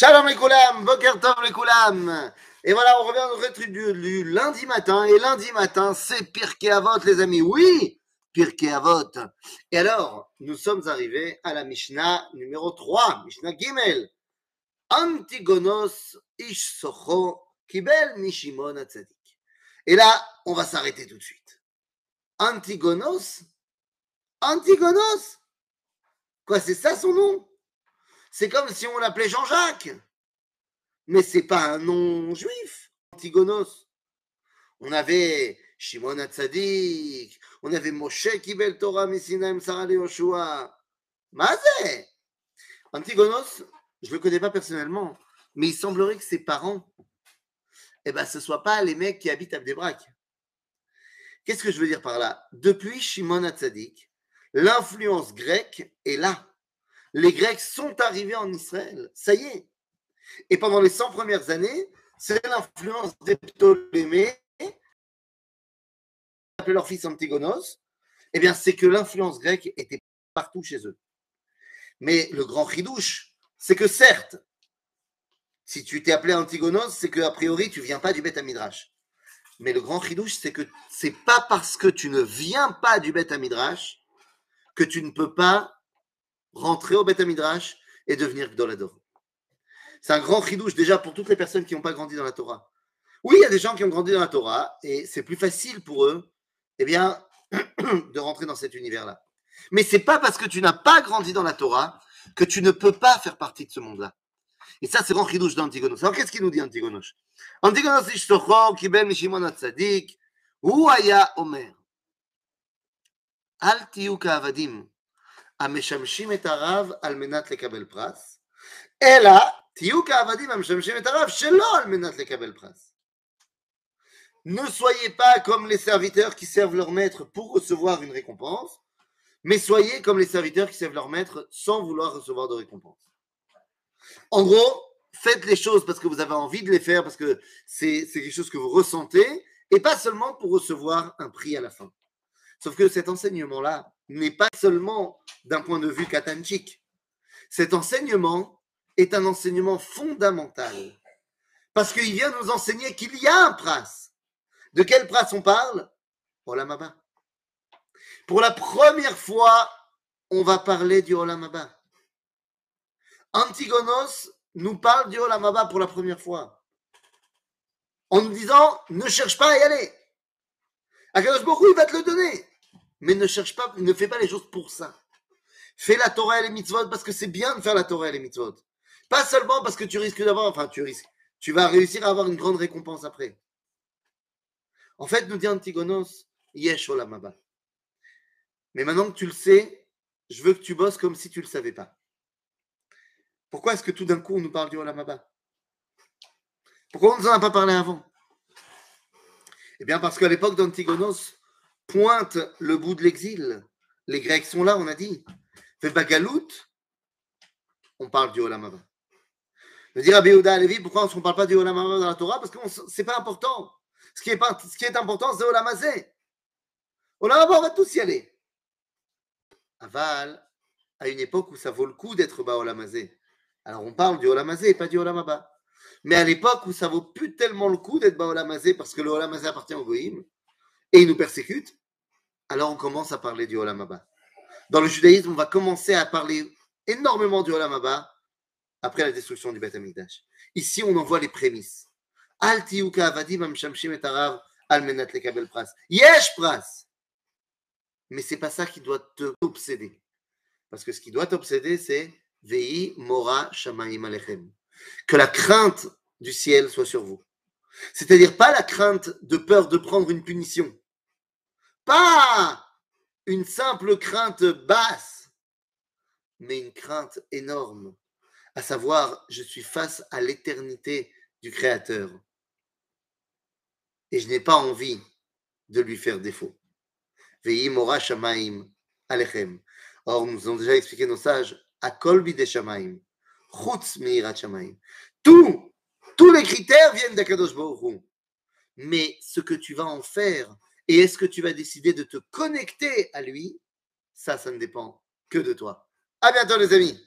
Shalom les koulam, Boker Tov les koulam. Et voilà, on revient au rétribu du lundi matin. Et lundi matin, c'est Pirkei Avot, les amis. Oui, Pirkei Avot. Et alors, nous sommes arrivés à la Mishnah numéro 3, Mishnah Gimel. Antigonos ish socho kibel mishimon atzadik. Et là, on va s'arrêter tout de suite. Antigonos Antigonos Quoi, c'est ça son nom? C'est comme si on l'appelait Jean-Jacques. Mais c'est pas un nom juif, Antigonos. On avait Shimon Hatzadik, on avait Moshe Kibel Torah Messinaim Sarah Yoshua. Mazé Antigonos, je ne le connais pas personnellement, mais il semblerait que ses parents, eh ben, ce ne soient pas les mecs qui habitent à Abdebrac. Qu'est-ce que je veux dire par là? Depuis Shimon Hatzadik, l'influence grecque est là les Grecs sont arrivés en Israël. Ça y est. Et pendant les 100 premières années, c'est l'influence des Ptolémées, appelaient leur fils Antigonos, eh bien, c'est que l'influence grecque était partout chez eux. Mais le grand ridouche, c'est que certes, si tu t'es appelé Antigonos, c'est que a priori, tu viens pas du Beth Midrash. Mais le grand ridouche, c'est que c'est pas parce que tu ne viens pas du Beth Midrash que tu ne peux pas rentrer au Beth Midrash et devenir Gdolador. C'est un grand chidouche déjà pour toutes les personnes qui n'ont pas grandi dans la Torah. Oui, il y a des gens qui ont grandi dans la Torah et c'est plus facile pour eux eh bien, de rentrer dans cet univers-là. Mais c'est pas parce que tu n'as pas grandi dans la Torah que tu ne peux pas faire partie de ce monde-là. Et ça, c'est grand chidouche d'Antigonos. Alors, qu'est-ce qu'il nous dit Antigonos? Antigonos mishimon atzadik, omer. Al tiyu ka'avadim. המשמשים את הרב על מנת לקבל פרס, אלא תהיו כעבדים המשמשים את הרב שלא על מנת לקבל פרס. Ne soyez pas comme les serviteurs qui servent leur maître pour recevoir une récompense, mais soyez comme les serviteurs qui servent leur maître sans vouloir recevoir de récompense. En gros, faites les choses parce que vous avez envie de les faire, parce que c'est quelque chose que vous ressentez, et pas seulement pour recevoir un prix à la fin. Sauf que cet enseignement-là n'est pas seulement d'un point de vue katanchik. Cet enseignement est un enseignement fondamental. Parce qu'il vient nous enseigner qu'il y a un pras. De quel pras on parle? Olamaba. Pour la première fois, on va parler du Olamaba. Antigonos nous parle du Olamaba pour la première fois. En nous disant, ne cherche pas à y aller. Akadosh Baruch il va te le donner mais ne cherche pas, ne fais pas les choses pour ça. Fais la Torah et les mitzvot parce que c'est bien de faire la Torah et les mitzvot. Pas seulement parce que tu risques d'avoir, enfin tu risques, tu vas réussir à avoir une grande récompense après. En fait, nous dit Antigonos, Yesh Olamaba. Mais maintenant que tu le sais, je veux que tu bosses comme si tu ne le savais pas. Pourquoi est-ce que tout d'un coup on nous parle du Olamaba Pourquoi on ne nous en a pas parlé avant? Eh bien parce qu'à l'époque d'Antigonos, pointe le bout de l'exil. Les Grecs sont là, on a dit. Fait Bagalout, on parle du Olamaba. Je dire à Béouda Lévi, pourquoi on ne parle pas du Olamaba dans la Torah? Parce que ce n'est pas important. Ce qui est, important, c'est Olamazé. Olamaba, on va tous y aller. Aval, à une époque où ça vaut le coup d'être bas Olamazé. Alors on parle du Olamazé et pas du Olamaba. Mais à l'époque où ça vaut plus tellement le coup d'être bas Olamazé parce que le Olamazé appartient au Goïm et il nous persécute, alors on commence à parler du Olam Dans le judaïsme, on va commencer à parler énormément du Olam après la destruction du Beth Amikdash. Ici, on en voit les prémices. Al avadim amshamshim et arav al menat lekabel pras. Yesh pras. Mais c'est pas ça qui doit t'obséder. Parce que ce qui doit t'obséder, c'est Vei mora shamaim alechem. Que la crainte du ciel soit sur vous. C'est-à-dire pas la crainte de peur de prendre une punition pas une simple crainte basse, mais une crainte énorme, à savoir, je suis face à l'éternité du Créateur. Et je n'ai pas envie de lui faire défaut. Veillez mora shamaim alechem. Or, nous avons déjà expliqué nos sages, akol de shamaim, chutz meirat shamaim. Tous, tous les critères viennent d'Akadosh Baruch Mais ce que tu vas en faire, et est-ce que tu vas décider de te connecter à lui? Ça, ça ne dépend que de toi. À bientôt les amis